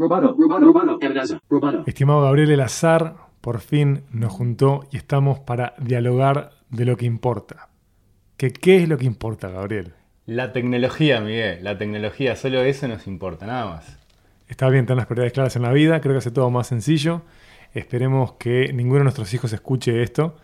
Roboto, roboto, roboto, Ebenezer, roboto. Estimado Gabriel Elazar, por fin nos juntó y estamos para dialogar de lo que importa. ¿Qué, ¿Qué es lo que importa, Gabriel? La tecnología, Miguel, la tecnología, solo eso nos importa, nada más. Está bien tener las prioridades claras en la vida, creo que hace todo más sencillo. Esperemos que ninguno de nuestros hijos escuche esto,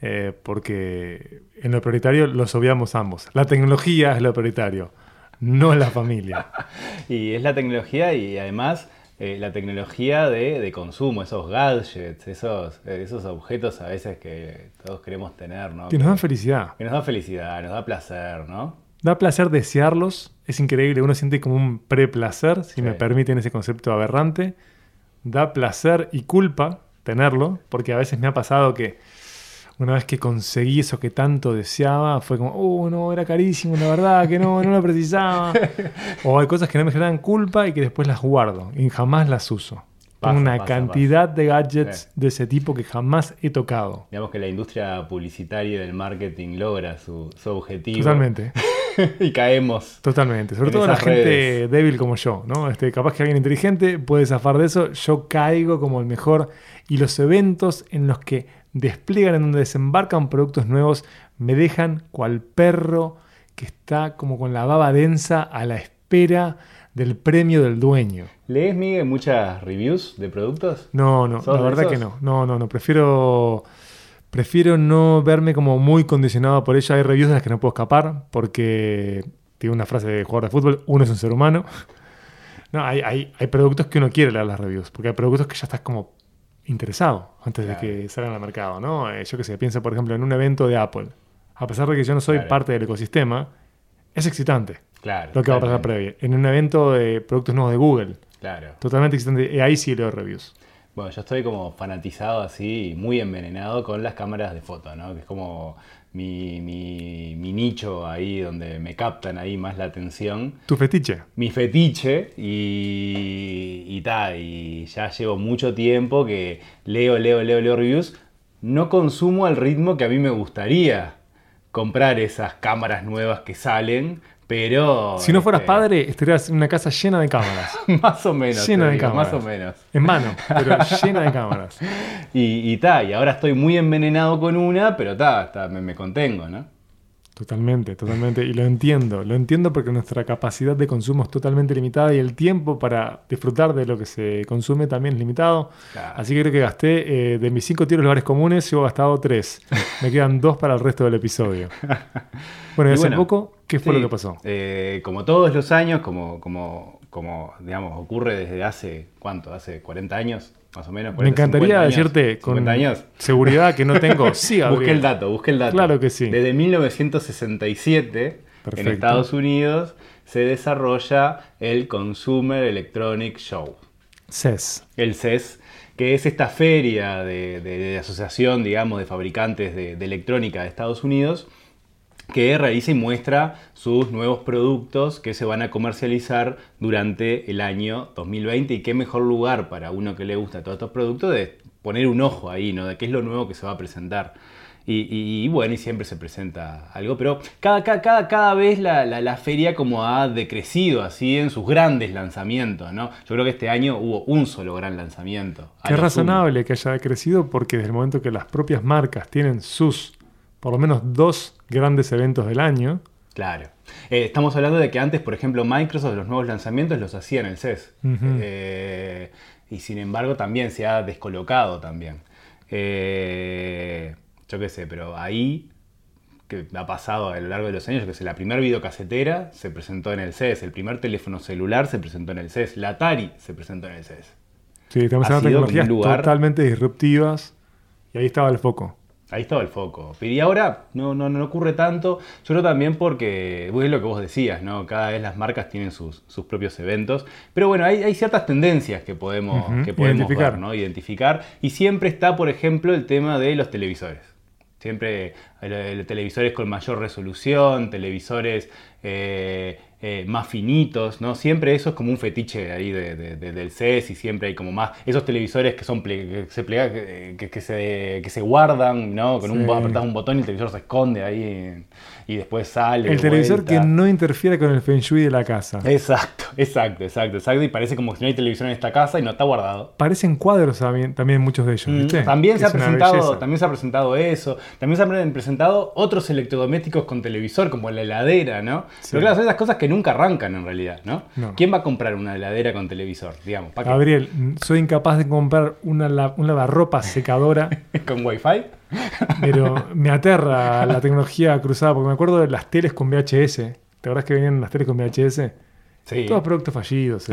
eh, porque en lo prioritario los obviamos ambos. La tecnología es lo prioritario, no la familia. Y es la tecnología y además eh, la tecnología de, de consumo, esos gadgets, esos, esos objetos a veces que todos queremos tener, ¿no? Que nos dan felicidad. Que nos da felicidad, nos da placer, ¿no? Da placer desearlos, es increíble, uno siente como un preplacer, si Sí. me permiten ese concepto aberrante. Da placer y culpa tenerlo, porque a veces me ha pasado que una vez que conseguí eso que tanto deseaba, fue como, oh, no, era carísimo, la verdad, que no, no lo precisaba. o hay cosas que no me generan culpa y que después las guardo y jamás las uso. Pasa, una pasa, cantidad de gadgets de ese tipo que jamás he tocado. Digamos que la industria publicitaria y del marketing logra su, su objetivo. Totalmente. y caemos. Totalmente, sobre todo la gente débil como yo, ¿no? Este, capaz que alguien inteligente puede zafar de eso, yo caigo como el mejor y los eventos en los que despliegan, en donde desembarcan productos nuevos, me dejan cual perro que está como con la baba densa a la espera del premio del dueño. ¿Lees, Miguel, muchas reviews de productos? No, no, ¿Sos la verdad que no, no, no, no, prefiero... Prefiero no verme como muy condicionado por ello. Hay reviews de las que no puedo escapar porque tiene una frase de jugador de fútbol, uno es un ser humano. No, hay, hay, hay productos que uno quiere leer las reviews, porque hay productos que ya estás como interesado antes Claro. de que salgan al mercado, ¿no? Eh, yo que sé, pienso por ejemplo en un evento de Apple. A pesar de que yo no soy Claro. parte del ecosistema, es excitante Claro. lo que va a pasar previo. En un evento de productos nuevos de Google, Claro. totalmente excitante. Y ahí sí leo reviews. Bueno, yo estoy como fanatizado así, muy envenenado con las cámaras de foto, ¿no? Que es como mi, mi, mi nicho ahí donde me captan ahí más la atención. Tu fetiche. Mi fetiche y, y ta, y ya llevo mucho tiempo que leo, leo, leo, leo reviews. No consumo al ritmo que a mí me gustaría comprar esas cámaras nuevas que salen, pero... Si no fueras este, padre, estarías en una casa llena de cámaras. Más o menos, Llena de digo, cámaras. más o menos. En mano, pero llena de cámaras. Y, y ta, y ahora estoy muy envenenado con una, pero ta, ta, me, me contengo, ¿no? Totalmente, totalmente. Y lo entiendo. Lo entiendo porque nuestra capacidad de consumo es totalmente limitada y el tiempo para disfrutar de lo que se consume también es limitado. Claro. Así que creo que gasté eh, de mis cinco tiros lugares comunes, yo he gastado tres. Me quedan dos para el resto del episodio. Bueno, y hace bueno, poco, ¿qué fue Sí, lo que pasó? eh, como todos los años, como, como, como, digamos, ocurre desde hace, ¿cuánto? Hace 40 años, más o menos. Me 40, encantaría 50 años, decirte con 50 años. seguridad que no tengo. Sí, Busqué el dato, busqué el dato. Claro que sí. Desde 1967, Perfecto. en Estados Unidos, se desarrolla el Consumer Electronic Show. CES. el CES, que es esta feria de, de- de asociación, digamos, de fabricantes de, de electrónica de Estados Unidos, que realiza y muestra sus nuevos productos que se van a comercializar durante el año 2020. Y qué mejor lugar para uno que le gusta todos estos productos de poner un ojo ahí, ¿no? De qué es lo nuevo que se va a presentar. Y, y- y bueno, y siempre se presenta algo, pero cada, cada, cada, vez la, la- la feria como ha decrecido así en sus grandes lanzamientos, ¿no? Yo creo que este año hubo un solo gran lanzamiento. Qué razonable que haya crecido porque desde el momento que las propias marcas tienen sus, por lo menos dos grandes eventos del año. Claro. Eh, estamos hablando de que antes, por ejemplo, Microsoft los nuevos lanzamientos los hacía en el CES. Eh, y sin embargo también se ha descolocado también. Eh, yo qué sé, pero ahí que ha pasado a lo largo de los años, yo que sé, la primera videocasetera se presentó en el CES, el primer teléfono celular se presentó en el CES, la Atari se presentó en el CES. sí, Ha hablando de tecnologías lugar- totalmente disruptivas y ahí estaba el foco. Ahí estaba el foco. Y ahora no, no, no ocurre tanto. Yo creo también porque, bueno, es lo que vos decías, ¿no? Cada vez las marcas tienen sus, sus propios eventos. Pero bueno, hay, hay ciertas tendencias que podemos, que podemos identificar. ver, ¿no? Identificar. Y siempre está, por ejemplo, el tema de los televisores. Siempre eh, televisores con mayor resolución, televisores eh, eh, más finitos, ¿no? Siempre eso es como un fetiche ahí de- de- de- del CES y siempre hay como más esos televisores que son ple- que se plega- que, que- se, que se guardan, ¿no? Con un Sí. apretás un botón y el televisor se esconde ahí y después sale. El de televisor vuelta. que no interfiere con el feng shui de la casa. Exacto, exacto, exacto, exacto. Y parece como que no hay televisión en esta casa y no está guardado. Parecen cuadros también, también muchos de ellos, Mm, ¿viste? También se, ha es una presentado, también se ha presentado eso. También se han presentado otros electrodomésticos con televisor, como la heladera, ¿no? Sí. Pero claro, son esas cosas que nunca arrancan en realidad, ¿no? No. ¿Quién va a comprar una heladera con televisor? Digamos. Gabriel, soy incapaz de comprar una, la- un lavarropa secadora, ¿Con wifi? Pero me aterra la tecnología cruzada, porque me acuerdo de las teles con VHS. ¿Te acordás que venían las teles con VHS? Sí. Todos productos fallidos.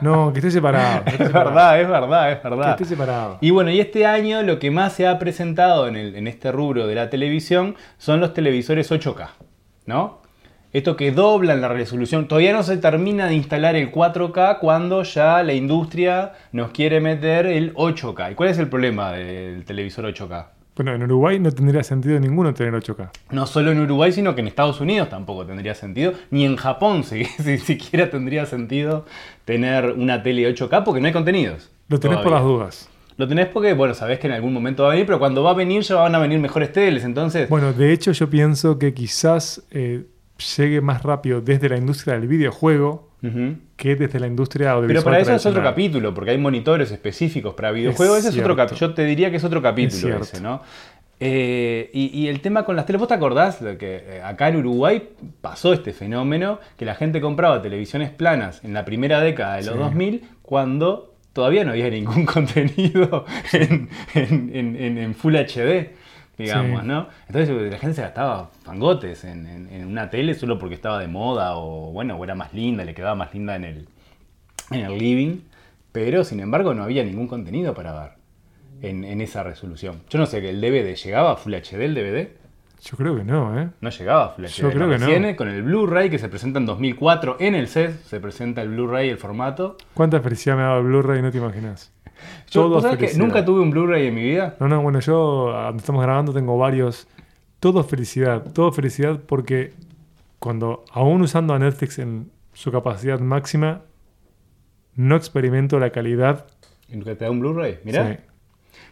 No, que esté separado. que esté Es separado, verdad, es verdad, es Que verdad. esté separado. Y bueno, y este año lo que más se ha presentado en, el- en este rubro de la televisión son los televisores 8K, ¿no? Esto que doblan la resolución. Todavía no se termina de instalar el 4K cuando ya la industria nos quiere meter el 8K. ¿Y cuál es el problema del televisor 8K? Bueno, en Uruguay no tendría sentido ninguno tener 8K. No solo en Uruguay, sino que en Estados Unidos tampoco tendría sentido. Ni en Japón si, si siquiera tendría sentido tener una tele 8K porque no hay contenidos. Lo tenés por las dudas. Lo tenés porque, bueno, sabés que en algún momento va a venir, pero cuando va a venir ya van a venir mejores teles, entonces... Bueno, de hecho yo pienso que quizás eh, llegue más rápido desde la industria del videojuego Ujú. que desde la industria audiovisual. Pero para eso es otro capítulo, porque hay monitores específicos para videojuegos. Es Ese es otro. Yo te diría que es otro capítulo ese, ¿no? Eh, y, y el tema con las teles, ¿vos te acordás de que eh, acá en Uruguay pasó este fenómeno que la gente compraba televisiones planas en la primera década de los Sí. 2000 cuando todavía no había ningún contenido en, en- en- en- en Full HD, digamos, Sí. ¿no? Entonces la gente se gastaba fangotes en, en- en una tele solo porque estaba de moda o, bueno, o era más linda, le quedaba más linda en el, en el living, pero sin embargo no había ningún contenido para ver en, en esa resolución. Yo no sé, que el DVD llegaba a Full HD el DVD. Yo creo que no, ¿eh? No llegaba a Full HD. Yo creo que no. Con el Blu-ray que se presenta en 2004 en el CES, se presenta el Blu-ray, el formato. ¿Cuánta felicidad me dado el Blu-ray? No te imaginas. Yo, Todo ¿vos sabés que nunca tuve un Blu-ray en mi vida? No, no, bueno, yo, donde estamos grabando, tengo varios. Todo felicidad, todo felicidad porque cuando, aún usando a Netflix en su capacidad máxima, no experimento la calidad. ¿Nunca te da un Blu-ray? Mirá. Sí.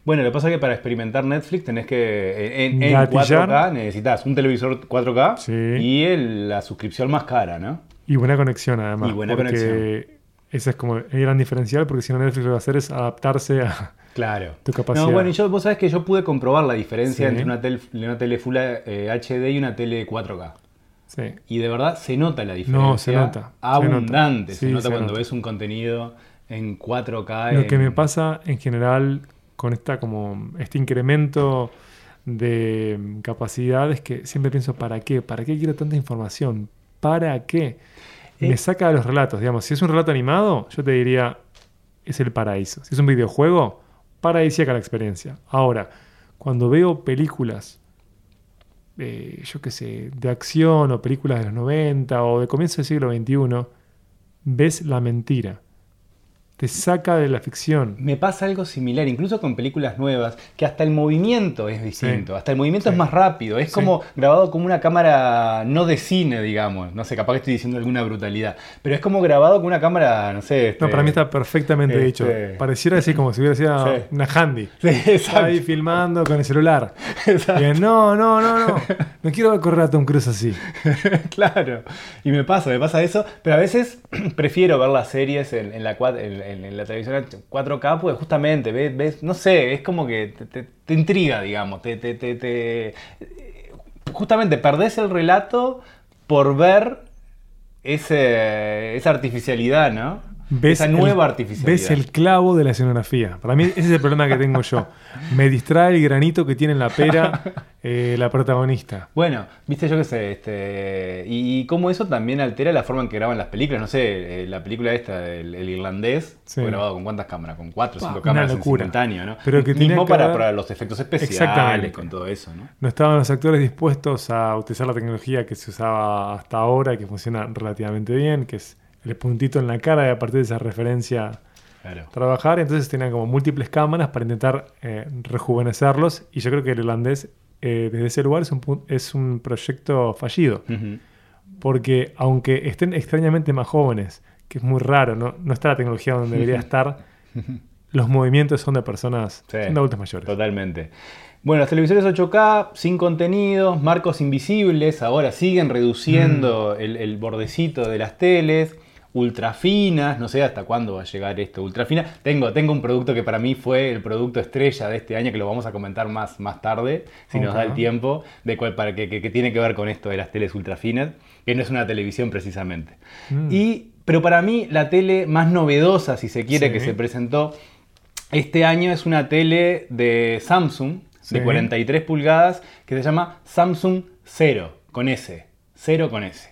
Bueno, lo que pasa es que para experimentar Netflix tenés que. En, en Gatillar. 4K necesitas un televisor 4K Sí. y el- la suscripción más cara, ¿no? Y buena conexión, además. Y buena porque conexión. Ese es como el gran diferencial, porque si no, Netflix lo que va a hacer es adaptarse a. Claro. Tu capacidad. No, bueno, y yo, vos sabés que yo pude comprobar la diferencia Sí. entre una tele, una tele Full eh, HD y una tele 4K. Sí. Y de verdad se nota la diferencia. No, se nota, se Abundante. Se nota se cuando nota. ves un contenido en 4K. Lo que me pasa en general con esta como este incremento de mm, capacidad es que siempre pienso ¿para qué? ¿Para qué quiero tanta información? ¿Para qué? Me saca de los relatos, digamos, si es un relato animado, yo te diría es el paraíso. Si es un videojuego, paradisíaca la experiencia. Ahora, cuando veo películas eh, yo qué sé, de acción o películas de los 90 o de comienzo del siglo XXI, ves la mentira. Te saca de la ficción. Me pasa algo similar, incluso con películas nuevas, que hasta el movimiento es distinto. Sí. Hasta el movimiento Sí. es más rápido. Es Sí. como grabado como una cámara no de cine, digamos. No sé, capaz que estoy diciendo alguna brutalidad. Pero es como grabado con una cámara, no sé. este- No, para mí está perfectamente este- dicho. Pareciera así como si hubiera sido una handy. Sí, ahí filmando con el celular. Bien, no, no, no, no. No quiero ver correr a Tom Cruise así. claro. Y me pasa, me pasa eso. Pero a veces prefiero ver las series en, en la, cua- en, en- la televisión 4K, pues justamente, ves, ves- no sé, es como que te, intriga, digamos. Te, te- te- te- justamente perdés el relato por ver ese, esa artificialidad, ¿no? Esa el- nueva artificialidad. Ves el clavo de la escenografía. Para mí ese es el problema que tengo yo. Me distrae el granito que tiene en la pera eh, la protagonista. Bueno, viste, yo qué sé, este, y, y cómo eso también altera la forma en que graban las películas. No sé, eh, la película esta, el, el irlandés, Sí. fue grabado con cuántas cámaras, con cuatro o cinco cámaras en simultáneo, ¿no? Pero que Mismo que para, haber- para los efectos especiales, con todo eso, ¿no? No estaban los actores dispuestos a utilizar la tecnología que se usaba hasta ahora, que funciona relativamente bien, que es el puntito en la cara y a partir de esa referencia Claro. trabajar. Entonces tenían como múltiples cámaras para intentar eh, rejuvenecerlos. Y yo creo que el irlandés, eh, desde ese lugar, es un, es un proyecto fallido. Porque aunque estén extrañamente más jóvenes, que es muy raro, no, no está la tecnología donde debería estar, los movimientos son de personas, Sí. son de adultos mayores. Totalmente. Bueno, los televisores 8K, sin contenidos, marcos invisibles, ahora siguen reduciendo el, el bordecito de las teles, ultra finas, no sé hasta cuándo va a llegar esto, ultra fina. Tengo, tengo un producto que para mí fue el producto estrella de este año, que lo vamos a comentar más, más tarde, si nos da el tiempo, de cuál, para que, que- que tiene que ver con esto de las teles ultra finas, que no es una televisión precisamente. Mm. Y, pero para mí la tele más novedosa, si se quiere, Sí. que se presentó este año es una tele de Samsung de Sí. 43 pulgadas que se llama Samsung Zero con S. Cero con S.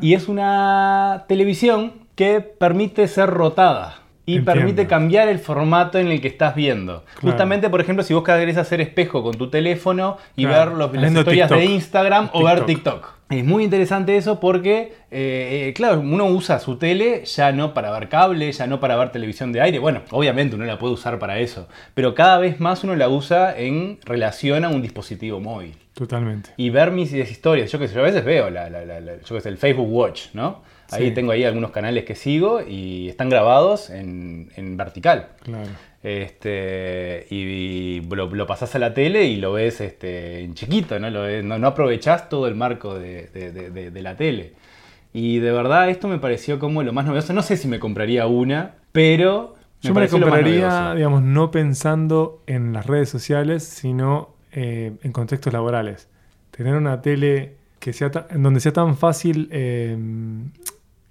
Y es una televisión que permite ser rotada y Entiendo. permite cambiar el formato en el que estás viendo. Claro. Justamente, por ejemplo, si vos querés hacer espejo con tu teléfono y Claro, ver los, las historias de TikTok. Instagram o ver TikTok. TikTok. Es muy interesante eso porque, eh, eh, claro, uno usa su tele ya no para ver cable, ya no para ver televisión de aire. Bueno, obviamente uno la puede usar para eso, pero cada vez más uno la usa en relación a un dispositivo móvil Totalmente. y ver mis historias. Yo que sé, yo a veces veo la, la- la- la- yo que sé, el Facebook Watch, ¿no? Ahí Sí. tengo ahí algunos canales que sigo y están grabados en, en vertical. Claro. Este, y, lo, lo pasás a la tele y lo ves este, en chiquito, ¿no? Lo ves- no, no aprovechás todo el marco de, de- de- de- de la tele. Y de verdad esto me pareció como lo más novedoso. No sé si me compraría una, pero... Yo me la lo más compraría, digamos, no pensando en las redes sociales, sino eh, en contextos laborales. Tener una tele que sea en donde sea tan fácil eh,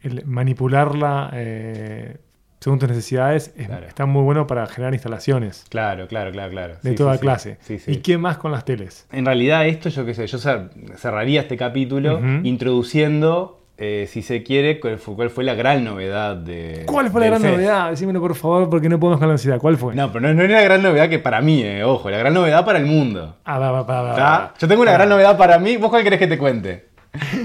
el manipularla eh, según tus necesidades es- Claro. está muy bueno para generar instalaciones Claro, claro, claro, claro. de Sí, toda sí, clase. Sí. ¿Y qué más con las teles? En realidad esto, yo qué sé, yo cer- cerraría este capítulo introduciendo, eh, si se quiere, cuál fue, cuál fue la gran novedad de... ¿Cuál fue la gran CES. novedad? Decímelo por favor, porque no podemos con la ansiedad. ¿Cuál fue? No, pero no, no es la gran novedad que para mí, eh, ojo, la gran novedad para el mundo. Ah, va, va, va, va. Yo tengo una gran novedad para mí, ¿vos cuál querés que te cuente?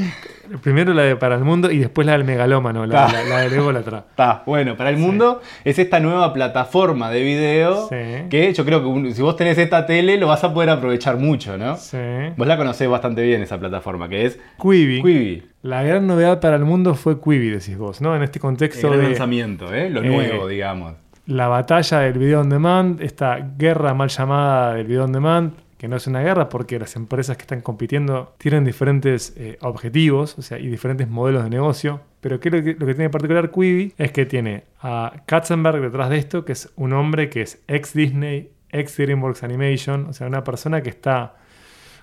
Primero la de para el mundo y después la del megalómano, la, la, la del ególatra. Está, bueno, para el mundo es esta nueva plataforma de video Sí. que yo creo que si vos tenés esta tele lo vas a poder aprovechar mucho, ¿no? Sí. Vos la conocés bastante bien esa plataforma, que es Quibi. Quibi. La gran novedad para el mundo fue Quibi, decís vos, ¿no? En este El contexto gran de lanzamiento, ¿eh? Lo eh, nuevo, digamos. la batalla del video on demand, esta guerra mal llamada del video on demand, que no es una guerra porque las empresas que están compitiendo tienen diferentes eh, objetivos, o sea, y diferentes modelos de negocio. Pero ¿qué es lo que, lo que tiene en particular Quibi? Es que tiene a Katzenberg detrás de esto, que es un hombre que es ex Disney, ex DreamWorks Animation, o sea, una persona que está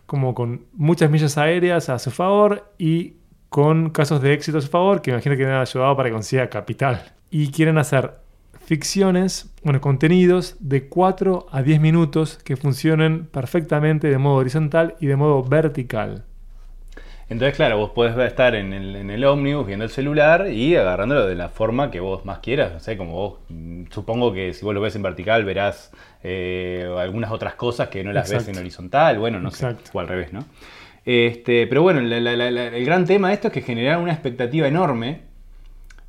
como con muchas millas aéreas a su favor y con casos de éxito a su favor, que imagino que le han ayudado para que consiga capital. Y quieren hacer ficciones, bueno, contenidos de 4 a 10 minutos que funcionen perfectamente de modo horizontal y de modo vertical. Entonces, claro, vos podés estar en el, en el ómnibus viendo el celular y agarrándolo de la forma que vos más quieras. No sé, como vos, mm, supongo que si vos lo ves en vertical verás eh, algunas otras cosas que no las ves en horizontal. Bueno, no Exacto. sé, o al revés, ¿no? Este, pero bueno, la- la- la- la- el gran tema de esto es que generaron una expectativa enorme.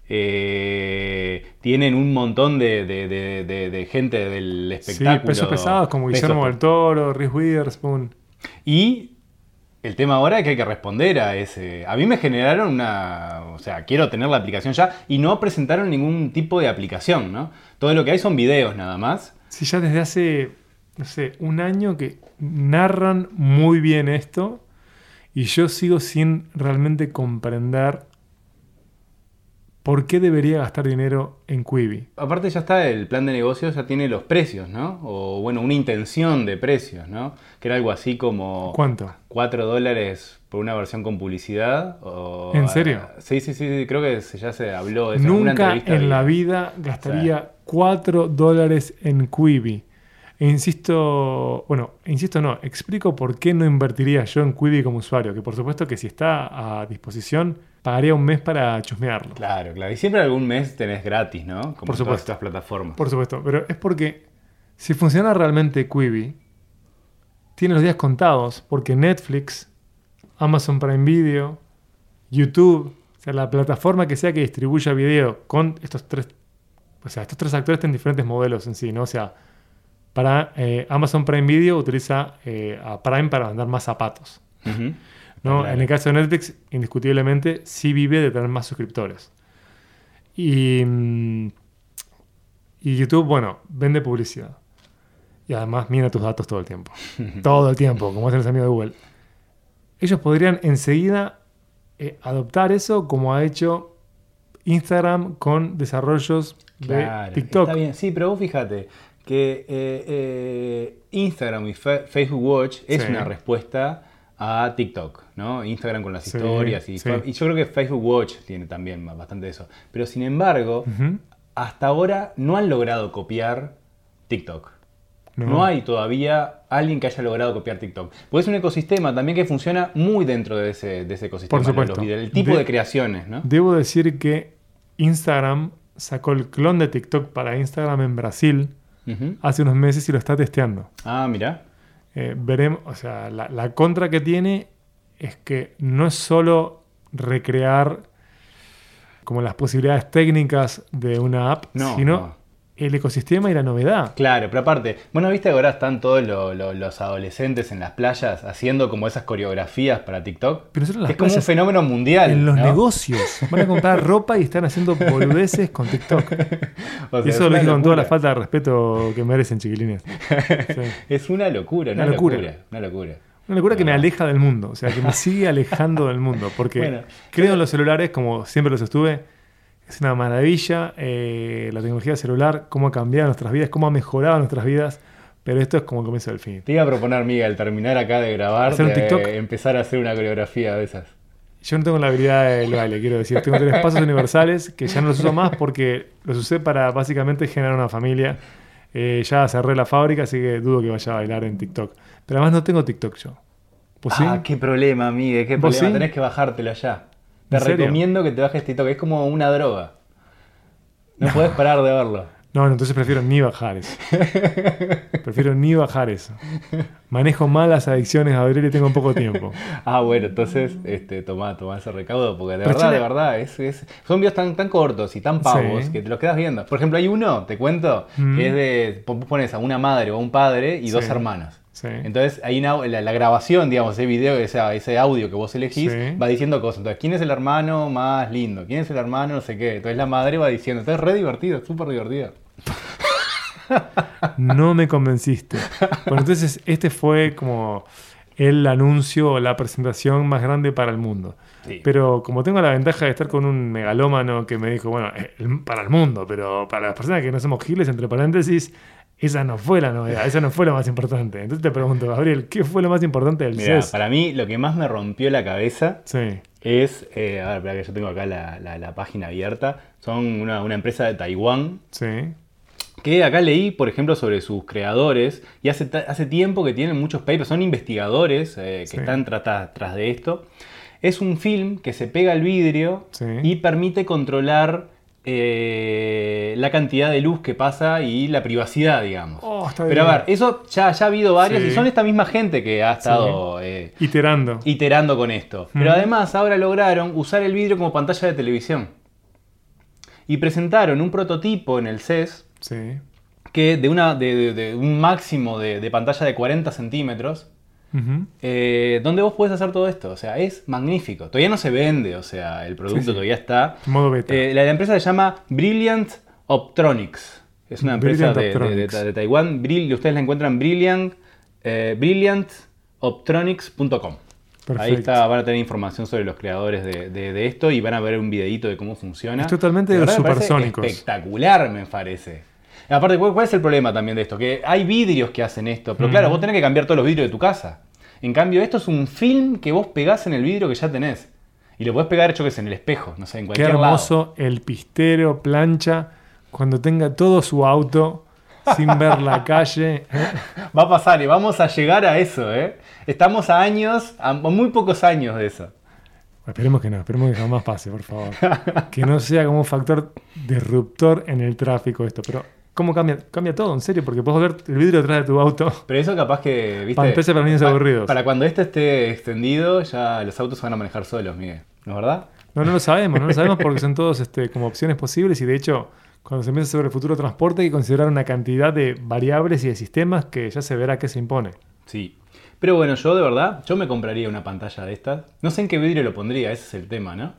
Eh, tienen un montón de, de- de- de- de gente del espectáculo. Sí, pesos pesados como Guillermo del Toro, Reese Witherspoon. y el tema ahora es que hay que responder a ese. A mí me generaron una. O sea, quiero tener la aplicación ya y no presentaron ningún tipo de aplicación, ¿no? Todo lo que hay son videos nada más. Sí, ya desde hace, no sé, un año que narran muy bien esto y yo sigo sin realmente comprender por qué debería gastar dinero en Quibi. Aparte, ya está el plan de negocios, ya tiene los precios, ¿no? O bueno, una intención de precios, ¿no? Que era algo así como. ¿Cuánto? 4 dólares por una versión con publicidad. O, ¿En serio? Sí, sí, sí, sí, creo que ya se habló de eso. Nunca en la vi. vida gastaría 4 dólares en Quibi. E insisto, bueno, insisto no, explico por qué no invertiría yo en Quibi como usuario, que por supuesto que si está a disposición, pagaría un mes para chusmearlo. Claro, claro. Y siempre algún mes tenés gratis, ¿no? Como Por todas supuesto. estas plataformas. Por supuesto, pero es porque si funciona realmente Quibi, tiene los días contados, porque Netflix, Amazon Prime Video, YouTube, o sea, la plataforma que sea que distribuya video con estos tres, o sea, estos tres actores tienen diferentes modelos en sí, ¿no? O sea, para eh, Amazon Prime Video utiliza eh, a Prime para vender más zapatos. ¿No? Claro. En el caso de Netflix, indiscutiblemente, sí vive de tener más suscriptores. Y, mm, y YouTube, bueno, vende publicidad. Y además mira tus datos todo el tiempo. todo el tiempo, como hacen los amigos de Google. Ellos podrían enseguida eh, adoptar eso como ha hecho Instagram con desarrollos de TikTok. Está bien, sí, pero vos fíjate que eh, eh, Instagram y Fe- Facebook Watch es Sí. una respuesta a TikTok, ¿no? Instagram con las Sí, historias y, sí. y yo creo que Facebook Watch tiene también bastante de eso. Pero sin embargo, hasta ahora no han logrado copiar TikTok. No. hay todavía alguien que haya logrado copiar TikTok. Porque es un ecosistema también que funciona muy dentro de ese, de ese ecosistema. Por supuesto. Los el tipo De- de, creaciones, ¿no? Debo decir que Instagram sacó el clon de TikTok para Instagram en Brasil hace unos meses y lo está testeando. Ah, mira. Eh, veremos, o sea, la, la contra que tiene es que no es solo recrear como las posibilidades técnicas de una app, No, sino no. El ecosistema y la novedad. Claro, pero aparte, bueno, viste ahora están todos lo- lo- los adolescentes en las playas haciendo como esas coreografías para TikTok. Pero nosotros en las es como un fenómeno mundial. en los ¿no? negocios, van a comprar ropa y están haciendo boludeces con TikTok. O y eso es lo dije con toda la falta de respeto que merecen, chiquilines. Sí. Es una locura, una, Una locura. locura. Una locura. Una locura que me aleja del mundo, o sea, que me sigue alejando del mundo, porque Bueno, creo en los celulares, como siempre los estuve, es una maravilla eh, la tecnología celular, cómo ha cambiado nuestras vidas, cómo ha mejorado nuestras vidas, pero esto es como el comienzo del fin. Te iba a proponer, Miguel, al terminar acá de grabar, ¿Hacer un de TikTok? empezar a hacer una coreografía de esas. Yo no tengo la habilidad del baile, quiero decir, tengo tres pasos universales que ya no los uso más porque los usé para básicamente generar una familia. Eh, ya cerré la fábrica, así que dudo que vaya a bailar en TikTok. Pero además no tengo TikTok yo. ¿Pues sí? Ah, qué problema, Miguel, qué ¿Vos problema. sí? Tenés que bajártelo ya. Te recomiendo que te bajes TikTok, es como una droga. No puedes parar de verlo. No, no, entonces prefiero ni bajar eso. prefiero ni bajar eso. Manejo mal las adicciones, Gabriel, y tengo poco tiempo. Ah, bueno, entonces este, tomá, tomá ese recaudo, porque de Pero verdad, de verdad, es, es- son videos tan, tan cortos y tan pavos Sí. que te los quedas viendo. Por ejemplo, hay uno, te cuento, Mm. que es de, pones a una madre o a un padre y dos Sí. hermanos. Sí. Entonces, una, la, la grabación, digamos, ese video, ese, ese audio que vos elegís, Sí. va diciendo cosas. Entonces, ¿quién es el hermano más lindo? ¿Quién es el hermano no sé qué? Entonces, la madre va diciendo. Entonces, es re divertido, súper divertido. No me convenciste. Bueno, entonces este fue como el anuncio o la presentación más grande para el mundo. Sí. Pero como tengo la ventaja de estar con un megalómano que me dijo, bueno, eh, para el mundo, pero para las personas que no somos giles, entre paréntesis, esa no fue la novedad, esa no fue lo más importante. Entonces te pregunto, Gabriel, ¿qué fue lo más importante del Mira, CES? para mí, lo que más me rompió la cabeza Sí, es, eh, a ver, espera que yo tengo acá la, la- la página abierta, son una, una empresa de Taiwán, sí, que acá leí, por ejemplo, sobre sus creadores, y hace, hace tiempo que tienen muchos papers, son investigadores eh, que Sí. están tras de esto. Es un film que se pega al vidrio Sí. y permite controlar eh, la cantidad de luz que pasa y la privacidad, digamos. Oh, está Pero a ver, eso ya, ya ha habido varios Sí. y son esta misma gente que ha estado... eh, iterando. iterando con esto. Pero además ahora lograron usar el vidrio como pantalla de televisión. Y presentaron un prototipo en el CES Sí, que de, una, de, de- de un máximo de, de pantalla de 40 centímetros, Ujú. eh, donde vos podés hacer todo esto. O sea, es magnífico. Todavía no se vende, o sea, el producto Sí, sí. todavía está. modo beta. Eh, la, la empresa se llama Brilliant Optronics. Es una empresa de, de- de- Optronics. de Taiwán. Brill- ustedes la encuentran Brilliant, eh, brilliantoptronics.com. Ahí está, van a tener información sobre los creadores de, de- de esto y van a ver un videito de cómo funciona. Es totalmente de los supersónicos. Espectacular, me parece. Aparte, ¿cuál, es el problema también de esto? Que hay vidrios que hacen esto, pero claro, vos tenés que cambiar todos los vidrios de tu casa. En cambio, esto es un film que vos pegás en el vidrio que ya tenés. Y lo podés pegar, hecho que es en el espejo, no sé, en Qué cualquier lado. hermoso el pistero, plancha, cuando tenga todo su auto sin ver la calle. Va a pasar y vamos a llegar a eso, ¿eh? Estamos a años, a muy pocos años de eso. Esperemos que no, esperemos que jamás pase, por favor. Que no sea como un factor disruptor en el tráfico esto. Pero, ¿cómo cambia? Cambia todo, en serio, porque puedes ver el vidrio detrás de tu auto. Pero eso capaz que, ¿viste? Para empezar, para niños Pa- aburridos. Para cuando esto esté extendido, ya los autos se van a manejar solos, Miguel. ¿No es verdad? No, no lo sabemos, no lo sabemos porque son todos este, como opciones posibles y de hecho, cuando se empieza sobre el futuro transporte hay que considerar una cantidad de variables y de sistemas que ya se verá qué se impone. Sí. Pero bueno, yo de verdad, yo me compraría una pantalla de estas. No sé en qué vidrio lo pondría, ese es el tema, ¿no?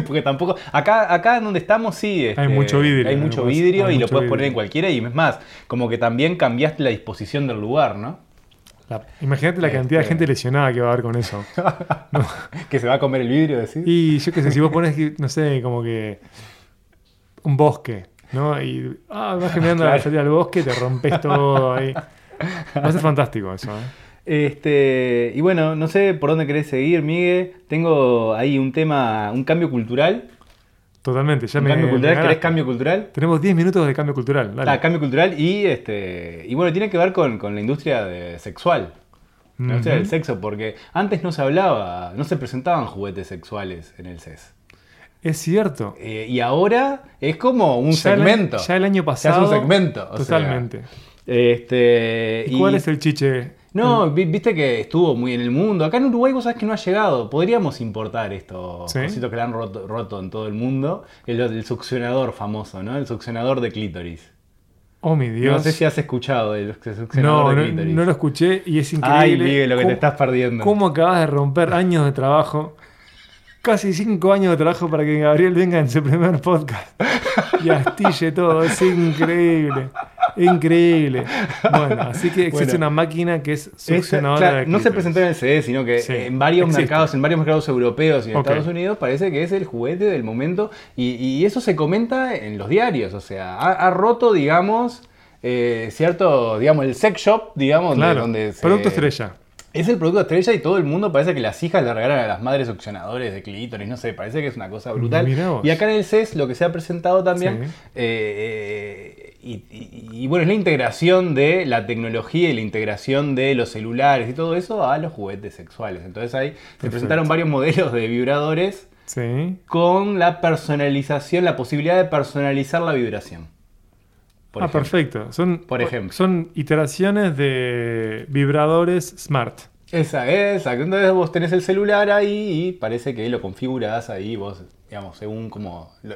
Porque tampoco. Acá, acá donde estamos, sí. este, Hay mucho vidrio, Hay mucho vidrio hay y lo puedes poner en cualquiera. Y es más, como que también cambiaste la disposición del lugar, ¿no? La- imagínate la cantidad de Este. gente lesionada que va a haber con eso. Que se va a comer el vidrio, decís. Y yo qué sé, si vos pones, no sé, como que un bosque, ¿no? Y ah, vas caminando a Claro. salir al bosque, te rompes todo ahí. Va a ser fantástico eso, ¿eh? Este, y bueno, no sé por dónde querés seguir, Miguel. Tengo ahí un tema, un cambio cultural. Totalmente, ya Un me, cambio me cultural, ganaste. ¿querés cambio cultural? Tenemos 10 minutos de cambio cultural, dale. Ah, cambio cultural y este. Y bueno, tiene que ver con, con la industria de- sexual. La industria del sexo, porque antes no se hablaba, no se presentaban juguetes sexuales en el CES. Es cierto. Eh, y ahora es como un Ya el- segmento. ya el año Ya es pasado. un segmento. o sea. Totalmente. este, ¿Y, cuál es el chiche? No, vi- viste que estuvo muy en el mundo. Acá en Uruguay vos sabés que no ha llegado. Podríamos importar estos Sí. cositos que le han roto, roto en todo el mundo. El, el succionador famoso, ¿no? El succionador de clítoris. Oh, mi Dios. No sé si has escuchado del succionador No, de no, clítoris. no lo escuché y es Ay, increíble. Miguel, lo que te estás perdiendo. ¿Cómo acabas de romper años de trabajo? Casi cinco años de trabajo para que Gabriel venga en su primer podcast y astille todo. Es increíble. Increíble. Bueno, así que existe Bueno. una máquina que es succionadora claro, de no se presentó en el CE, sino que Sí, en varios existe. mercados, en varios mercados europeos y en. Estados Unidos parece que es el juguete del momento y, y eso se comenta en los diarios, o sea, ha, ha roto, digamos, eh, cierto, digamos, el sex shop, digamos, Claro, donde se- producto estrella. Es el producto estrella y todo el mundo parece que las hijas le regalan a las madres succionadores de clítoris, no sé, parece que es una cosa brutal. Y acá en el CES lo que se ha presentado también, Sí. eh, y, y- y bueno, es la integración de la tecnología y la integración de los celulares y todo eso a los juguetes sexuales. Entonces ahí se presentaron varios modelos de vibradores Sí. con la personalización, la posibilidad de personalizar la vibración. Por ah, ejemplo. perfecto. Son, Por ejemplo. son iteraciones de vibradores smart. Esa, exacto. Entonces vos tenés el celular ahí y parece que lo configurás ahí vos, digamos, según como lo-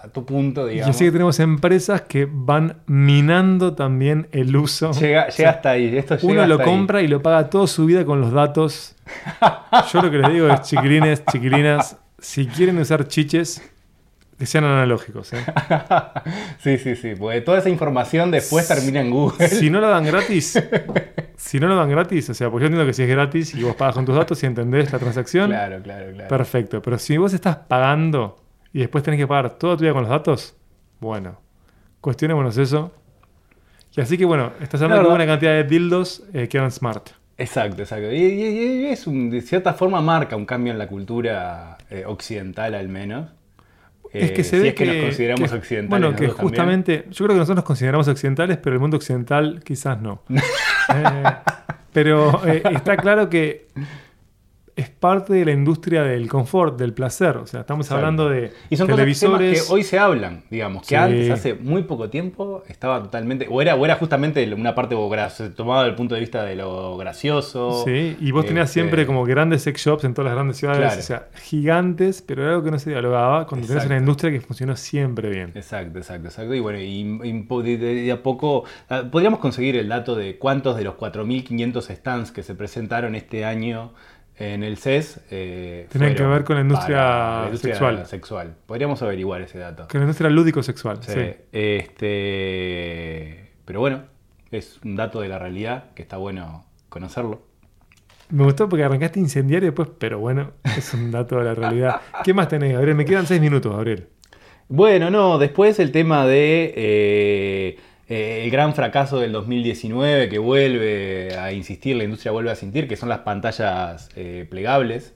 a tu punto, Y digamos. así que tenemos empresas que van minando también el uso. Llega, llega hasta ahí. Esto llega Uno lo ahí. compra y lo paga toda su vida con los datos. Yo lo que les digo es, chiquilines, chiquilinas, si quieren usar chiches, que sean analógicos. ¿eh? sí, sí, sí. Porque toda esa información después termina en Google. Si no lo dan gratis, si no lo dan gratis, o sea, pues yo entiendo que si es gratis y vos pagas con tus datos y entendés la transacción, Claro, claro, claro. perfecto. Pero si vos estás pagando y después tenés que pagar toda tu vida con los datos, bueno, cuestionémonos eso. Y así que bueno, estás hablando La de una cantidad de dildos eh, que eran smart. Exacto, exacto. Y, y- y es un- de cierta forma marca un cambio en la cultura eh, occidental al menos. Es que Eh, se si ve es que, nos consideramos que- occidentales. Bueno, que también. justamente, yo creo que nosotros nos consideramos occidentales, pero el mundo occidental quizás no. Eh, pero eh, está claro que es parte de la industria del confort, del placer. O sea, estamos Exacto. hablando de Y son cosas televisores. temas que hoy se hablan, digamos, que Sí. antes, hace muy poco tiempo, estaba totalmente, o era, o era justamente una parte graciosa, tomado del punto de vista de lo gracioso. Sí, y vos tenías Este, siempre como grandes sex shops en todas las grandes ciudades, Claro. o sea, gigantes, pero era algo que no se dialogaba cuando Exacto. una industria que funcionó siempre bien. Exacto, exacto, exacto. Y bueno, y, de a poco, ah, podríamos conseguir el dato de cuántos de los 4.500 stands que se presentaron este año en el CES eh, Tenían que ver con la industria para la industria sexual. sexual. Podríamos averiguar ese dato. Que la industria lúdico-sexual. Sí, Sí. Este, pero bueno, es un dato de la realidad que está bueno conocerlo. Me gustó porque arrancaste incendiario después, pero bueno, es un dato de la realidad. ¿Qué más tenés, Gabriel? Me quedan seis minutos, Gabriel. Bueno, no, después el tema de eh, eh, el gran fracaso del 2019 que vuelve a insistir, la industria vuelve a sentir, que son las pantallas eh, plegables.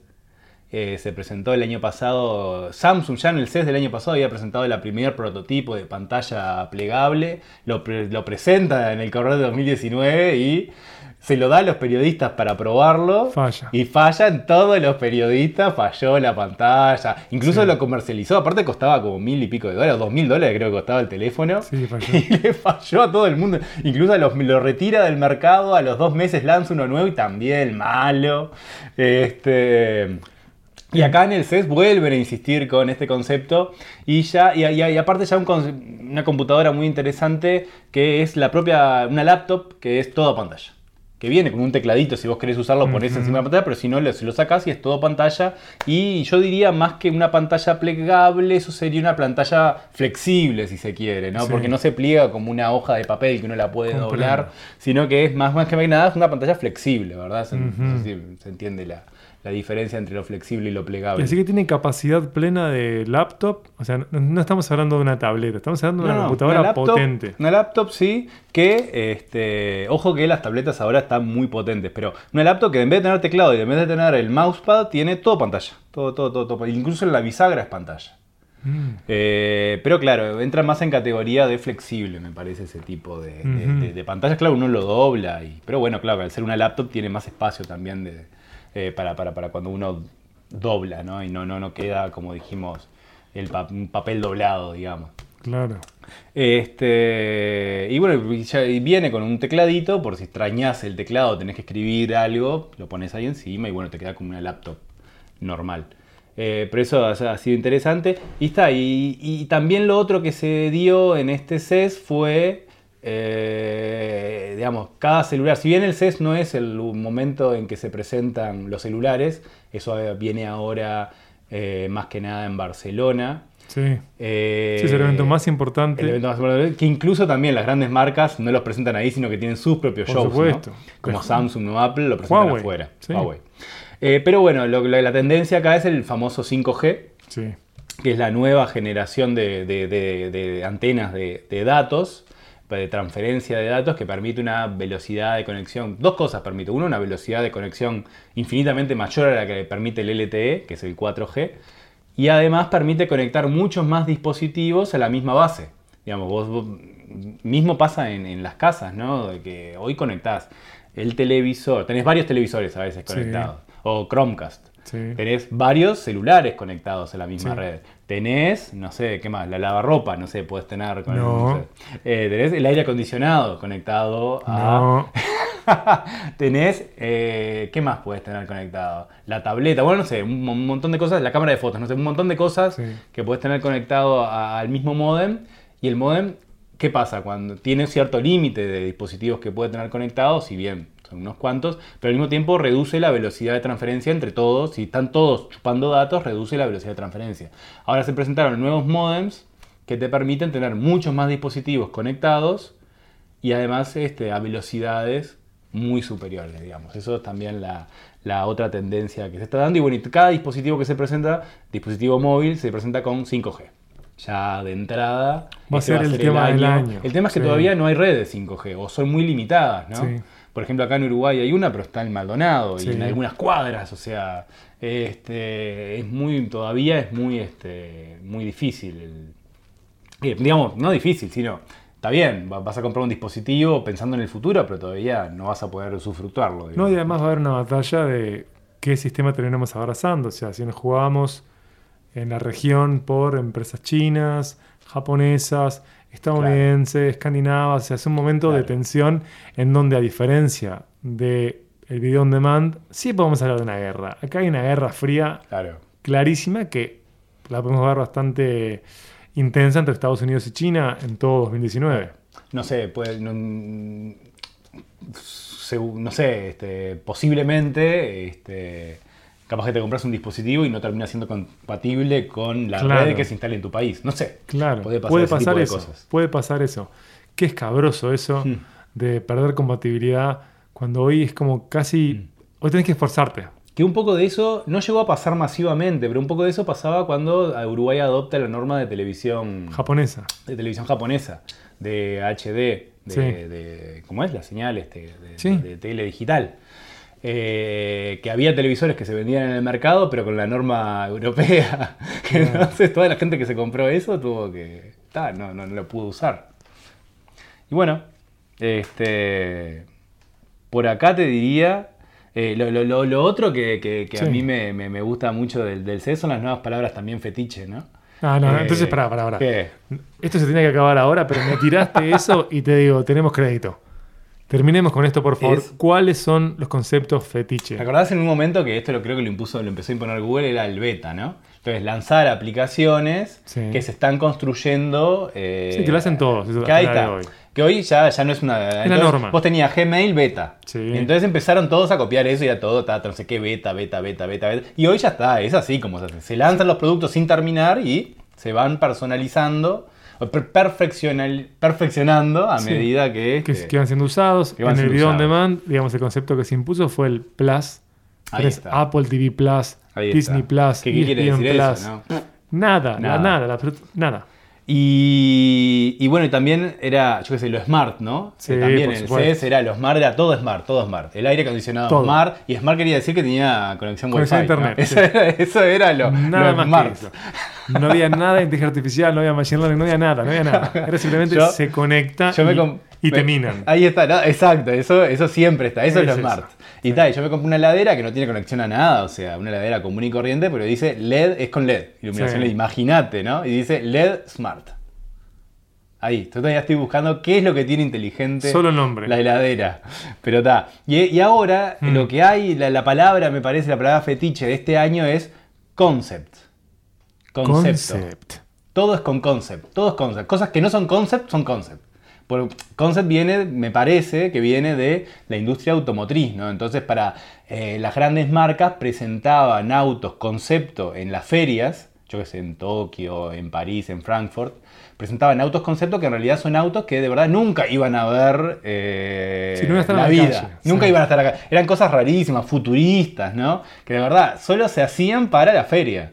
Eh, se presentó el año pasado, Samsung ya en el CES del año pasado había presentado el primer prototipo de pantalla plegable, lo, pre- lo presenta en el correo de 2019 y se lo da a los periodistas para probarlo. Falla. Y fallan todos los periodistas, falló la pantalla, incluso Sí. lo comercializó, aparte costaba como mil y pico de dólares, dos mil dólares creo que costaba el teléfono. Sí, falló. Y le falló a todo el mundo. Incluso a los, lo retira del mercado, a los dos meses lanza uno nuevo y también malo. Este, y acá en el CES vuelven a insistir con este concepto y ya y, y- y aparte ya un una computadora muy interesante que es la propia una laptop que es toda pantalla. que viene con un tecladito, si vos querés usarlo pones Ujú. encima de la pantalla, pero si no, lo, si lo sacás y es todo pantalla. Y yo diría más que una pantalla plegable, eso sería una pantalla flexible, si se quiere, ¿no? Sí. Porque no se pliega como una hoja de papel que uno la puede Comprendo. doblar, sino que es más, más que nada es una pantalla flexible, ¿verdad? Se, no sé si se entiende la, la diferencia entre lo flexible y lo Y plegable. así que tiene capacidad plena de laptop. O sea, no, no estamos hablando de una tableta, estamos hablando de una computadora una laptop, potente. Una laptop, sí, que, este, ojo que las tabletas ahora están muy potentes, pero una laptop que en vez de tener teclado y en vez de tener el mousepad, tiene todo pantalla. Todo, todo, todo, todo. Incluso la bisagra es pantalla. Mm. Eh, pero claro, entra más en categoría de flexible, me parece, ese tipo de, de- Ujú. de- de pantallas. Claro, uno lo dobla, y, pero bueno, claro, al ser una laptop tiene más espacio también de, eh, para, para, para cuando uno dobla, ¿no? Y no, no, no queda, como dijimos, el pa- un papel doblado, digamos. Claro. Este, y bueno, ya- viene con un tecladito, por si extrañas el teclado, tenés que escribir algo, lo pones ahí encima y bueno, te queda como una laptop normal. Eh, pero eso ha, ha sido interesante. Y está, y, y también lo otro que se dio en este CES fue, eh, digamos, cada celular. Si bien el CES no es el momento en que se presentan los celulares, eso eh, viene ahora eh, más que nada en Barcelona. Sí. Eh, Sí, es el evento más importante. el evento más importante, que incluso también las grandes marcas no los presentan ahí, sino que tienen sus propios Por shows. ¿no? supuesto. Como Pero- Samsung o Apple lo presentan Huawei, afuera. sí. Huawei. Pero bueno, lo- la, la tendencia acá es el famoso 5G, Sí. que es la nueva generación de, de- de- de antenas de datos, de transferencia de datos, que permite una velocidad de conexión. Dos cosas permite. Uno, una velocidad de conexión infinitamente mayor a la que permite el LTE, que es el 4G. Y además permite conectar muchos más dispositivos a la misma base. Digamos, vos, vos- mismo pasa en, en las casas, ¿no? De que hoy conectás el televisor, tenés varios televisores a veces Sí. conectados, o Chromecast. Sí. Tenés varios celulares conectados a la misma Sí. red. Tenés, no sé, ¿qué más? La lavarropa, no sé, puedes tener. Con No. sé. Eh, tenés el aire acondicionado conectado a. No. tenés, eh, ¿qué más puedes tener conectado? La tableta, bueno, no sé, un, mon- montón de cosas, la cámara de fotos, no sé, un montón de cosas Sí. que puedes tener conectado a- al mismo modem. Y el modem, ¿qué pasa? Cuando tiene cierto límite de dispositivos que puede tener conectados, si bien son unos cuantos, pero al mismo tiempo reduce la velocidad de transferencia entre todos. Si están todos chupando datos, reduce la velocidad de transferencia. Ahora se presentaron nuevos modems que te permiten tener muchos más dispositivos conectados y además este, a velocidades muy superiores, digamos. Eso es también la, la otra tendencia que se está dando. Y bueno, y cada dispositivo que se presenta, dispositivo móvil, se presenta con 5G. Ya de entrada. Va a este ser el tema del año. El tema es que Sí. todavía no hay redes 5G o son muy limitadas, ¿no? Sí. Por ejemplo, acá en Uruguay hay una, pero está en Maldonado Sí. y en algunas cuadras, o sea, este, es muy, todavía es muy, este, muy difícil. el- eh, digamos, no difícil, sino, está bien, va- vas a comprar un dispositivo pensando en el futuro, pero todavía no vas a poder usufructuarlo. No, y además va a haber una batalla de qué sistema terminamos abrazando. O sea, si nos jugamos en la región por empresas chinas, japonesas, estadounidenses, escandinavas. O sea, es un momento de Claro. tensión en donde, a diferencia de el video on demand, sí podemos hablar de una guerra. Acá hay una guerra fría Claro. clarísima que la podemos ver bastante intensa entre Estados Unidos y China en todo 2019. No sé, puede, no, segu- no sé, este, posiblemente, este, capaz que te compras un dispositivo y no termina siendo compatible con la Claro. red que se instale en tu país. No sé. Claro, Puede puede pasar, eso. cosas. Puede pasar eso. Qué escabroso eso Hmm. de perder compatibilidad cuando hoy es como casi. Hmm. Hoy tenés que esforzarte. Que un poco de eso no llegó a pasar masivamente, pero un poco de eso pasaba cuando Uruguay adopta la norma de televisión Japonesa. de televisión japonesa, de HD, de, Sí. de- ¿cómo es? La señal este, de, Sí. de tele digital. Eh, que había televisores que se vendían en el mercado, pero con la norma europea. Entonces toda la gente que se compró eso tuvo que... ta, no, no, no lo pudo usar. Y bueno, este, por acá te diría... eh, lo, lo- lo- otro que, que- que a mí me, me- me gusta mucho del, del CES son las nuevas palabras también fetiche, ¿no? Ah, no, Eh, entonces pará, pará, pará. ¿Qué? Esto se tenía que acabar ahora, pero me tiraste eso y te digo, tenemos crédito. Terminemos con esto, por favor. Es- ¿Cuáles son los conceptos fetiche? ¿Te acordás en un momento que esto lo creo que lo impuso, lo empezó a imponer Google, era el beta, ¿no? Entonces, lanzar aplicaciones Sí. que se están construyendo. eh, Sí, que lo hacen todos, eso que ahí está. hoy. Que hoy ya, ya no es una. entonces, norma. Vos tenías Gmail beta. Sí. Y entonces empezaron todos a copiar eso y a todo, ta, no sé qué, beta, beta, beta, beta, beta. Y hoy ya está, es así como se hace. Se lanzan los productos sin terminar y se van personalizando, perfeccional- perfeccionando a Sí. medida que. que, este, que van siendo usados. que van en el video on demand, digamos, el concepto que se impuso fue el Plus. Ahí está. Apple TV Plus, ahí Disney está. Plus, ¿Qué, qué quiere decir Plus. eso? no? Nada, Nada. nada, nada, la absolut- nada. Y, y bueno, y también era, yo qué sé, lo smart, ¿no? Sí, también por el supuesto. CS era lo smart, era todo smart, todo smart. El aire acondicionado Todo. smart, y smart quería decir que tenía conexión, Conexión Wi-Fi. ¿no? internet, Eso, sí. era, eso era lo, Nada lo más smart. que eso. No había nada de inteligencia artificial, no había machine learning, no había nada, no había nada. Era simplemente Yo- se conecta Yo me y, com- y te minan. Ahí está, ¿no? exacto, eso, eso siempre está, eso es lo Eso smart. Y tal, yo me compré una heladera que no tiene conexión a nada, o sea, una heladera común y corriente, pero dice LED es con LED, iluminación Sí. LED, imagínate, ¿no? Y dice LED Smart. Ahí, yo todavía estoy buscando qué es lo que tiene inteligente Solo el nombre. la heladera. Pero está. Y, y ahora Mm. lo que hay, la, la palabra, me parece, la palabra fetiche de este año es concept. Concepto. Concept. Todo es con concept, todo es concept. Cosas que no son concept son concept. Por, concept viene, me parece, que viene de la industria automotriz, ¿no? Entonces, para eh, las grandes marcas presentaban autos concepto en las ferias, yo que sé, en Tokio, en París, en Frankfurt, presentaban autos concepto que en realidad son autos que de verdad nunca iban a ver eh, Sí, no iban a estar en la la vida. calle, nunca sí. iban a estar acá. Eran cosas rarísimas, futuristas, ¿no? Que de verdad solo se hacían para la feria.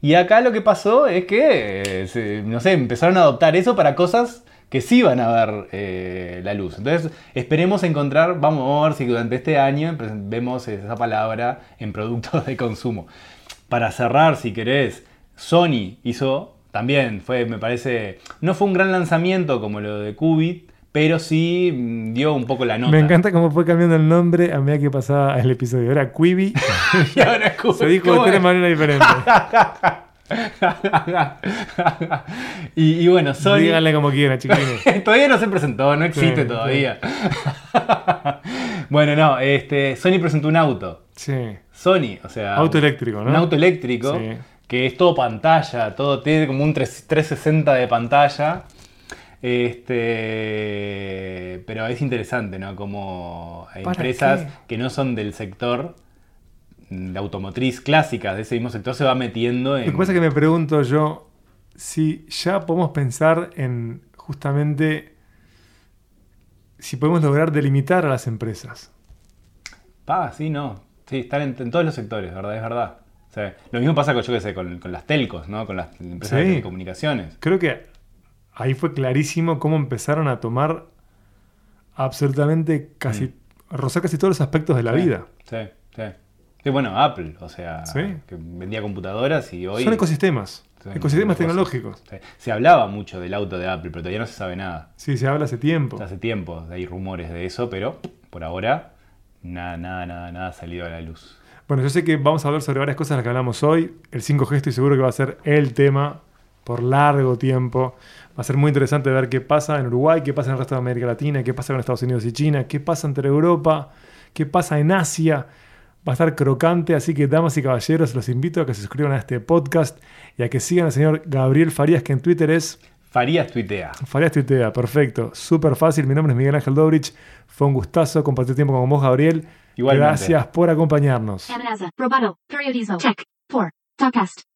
Y acá lo que pasó es que, eh, se- no sé, empezaron a adoptar eso para cosas que sí van a ver eh, la luz. Entonces, esperemos encontrar, vamos a ver si durante este año vemos esa palabra en productos de consumo. Para cerrar, si querés, Sony hizo también, fue, me parece, no fue un gran lanzamiento como lo de Qubit, pero sí mm, dio un poco la nota. Me encanta cómo fue cambiando el nombre a medida que pasaba el episodio. Era Quibi, Y ahora se dijo de ¿Cómo tres es? maneras diferentes. y, y bueno, Sony... Díganle como quieran, chiquilines. todavía no se presentó, no existe Sí, todavía. bueno, no, este, Sony presentó un auto. Sí. Sony, o sea. Auto eléctrico, ¿no? Un auto eléctrico Sí. que es todo pantalla, todo tiene como un 3- 360 de pantalla. Este, pero es interesante, ¿no? Como hay ¿Para empresas qué? que no son del sector de automotriz clásicas de ese mismo sector se va metiendo en. Lo que pasa es que me pregunto yo si ya podemos pensar en justamente si podemos lograr delimitar a las empresas. Pa, sí, no. Sí, están en, en todos los sectores, ¿verdad? Es verdad. O sea, lo mismo pasa con, yo qué sé, con, con las telcos, ¿no? Con las empresas de telecomunicaciones. Creo que ahí fue clarísimo cómo empezaron a tomar absolutamente casi, rozar casi todos los aspectos de la Mm. Sí, vida. Sí, sí. Sí, bueno, Apple, o sea, Sí. que vendía computadoras y hoy... Son ecosistemas, Son ecosistemas tecnológicos. Sí. Se hablaba mucho del auto de Apple, pero todavía no se sabe nada. Sí, se habla hace tiempo. Hace tiempo hay rumores de eso, pero por ahora nada, nada, nada, nada ha salido a la luz. Bueno, yo sé que vamos a hablar sobre varias cosas de las que hablamos hoy. El 5G estoy seguro que va a ser el tema por largo tiempo. Va a ser muy interesante ver qué pasa en Uruguay, qué pasa en el resto de América Latina, qué pasa con Estados Unidos y China, qué pasa entre Europa, qué pasa en Asia. Va a estar crocante, así que damas y caballeros, los invito a que se suscriban a este podcast y a que sigan al señor Gabriel Farías, que en Twitter es Farías tuitea. Farías Tuitea, perfecto, súper fácil. Mi nombre es Miguel Ángel Dobrich. Fue un gustazo compartir tiempo con vos, Gabriel. Igualmente. Gracias por acompañarnos. Amenaza. Roboto. Periodizo. Check. 4. Topcast.